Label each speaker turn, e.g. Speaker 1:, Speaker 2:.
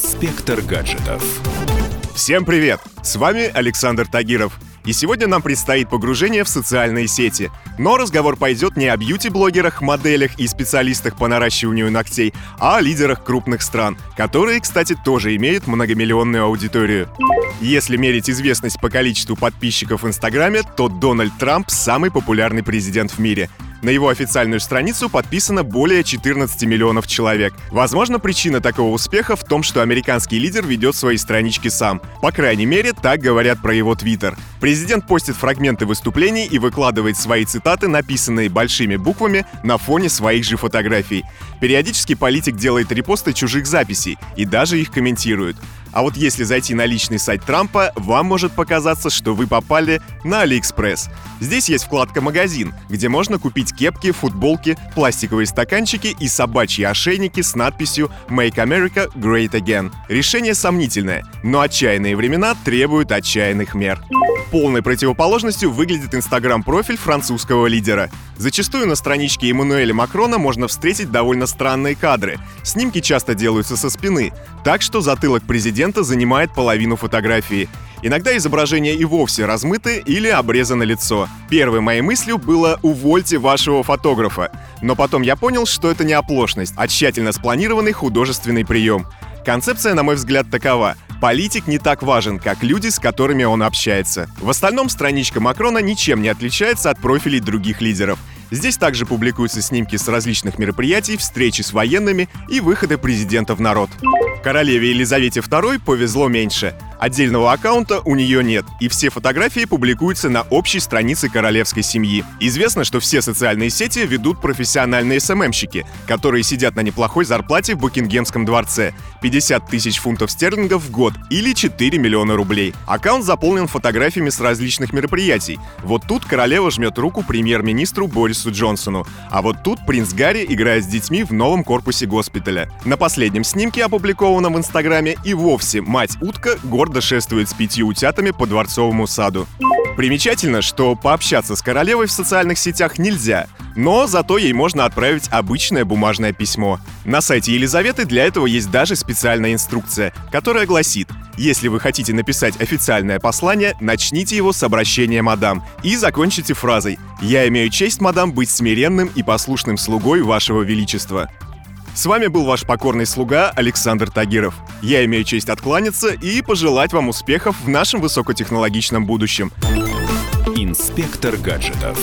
Speaker 1: Инспектор гаджетов.
Speaker 2: Всем привет! С вами Александр Тагиров. И сегодня нам предстоит погружение в социальные сети. Но разговор пойдет не о бьюти-блогерах, моделях и специалистах по наращиванию ногтей, а о лидерах крупных стран, которые, кстати, тоже имеют многомиллионную аудиторию. Если мерить известность по количеству подписчиков в Инстаграме, то Дональд Трамп самый популярный президент в мире — на его официальную страницу подписано более 14 миллионов человек. Возможно, причина такого успеха в том, что американский лидер ведет свои странички сам. По крайней мере, так говорят про его твиттер. Президент постит фрагменты выступлений и выкладывает свои цитаты, написанные большими буквами, на фоне своих же фотографий. Периодически политик делает репосты чужих записей и даже их комментирует. А вот если зайти на личный сайт Трампа, вам может показаться, что вы попали на AliExpress. Здесь есть вкладка «Магазин», где можно купить кепки, футболки, пластиковые стаканчики и собачьи ошейники с надписью «Make America Great Again». Решение сомнительное, но отчаянные времена требуют отчаянных мер. Полной противоположностью выглядит инстаграм-профиль французского лидера. Зачастую на страничке Эммануэля Макрона можно встретить довольно странные кадры. Снимки часто делаются со спины, так что затылок президента занимает половину фотографии. Иногда изображение и вовсе размыты или обрезано лицо. Первой моей мыслью было «увольте вашего фотографа». Но потом я понял, что это не оплошность, а тщательно спланированный художественный прием. Концепция, на мой взгляд, такова. Политик не так важен, как люди, с которыми он общается. В остальном страничка Макрона ничем не отличается от профилей других лидеров. Здесь также публикуются снимки с различных мероприятий, встречи с военными и выходы президента в народ. Королеве Елизавете II повезло меньше. Отдельного аккаунта у нее нет, и все фотографии публикуются на общей странице королевской семьи. Известно, что все социальные сети ведут профессиональные СММщики, которые сидят на неплохой зарплате в Букингемском дворце — 50 тысяч фунтов стерлингов в год или 4 миллиона рублей. Аккаунт заполнен фотографиями с различных мероприятий. Вот тут королева жмет руку премьер-министру Борису Джонсону, а вот тут принц Гарри играет с детьми в новом корпусе госпиталя. На последнем снимке, опубликованном в Инстаграме, и вовсе мать-утка гордо гордо шествует с пятью утятами по дворцовому саду. Примечательно, что пообщаться с королевой в социальных сетях нельзя, но зато ей можно отправить обычное бумажное письмо. На сайте Елизаветы для этого есть даже специальная инструкция, которая гласит если вы хотите написать официальное послание, начните его с обращения мадам и закончите фразой «Я имею честь, мадам, быть смиренным и послушным слугой вашего величества». С вами был ваш покорный слуга Александр Тагиров. Я имею честь откланяться и пожелать вам успехов в нашем высокотехнологичном будущем.
Speaker 1: Инспектор гаджетов.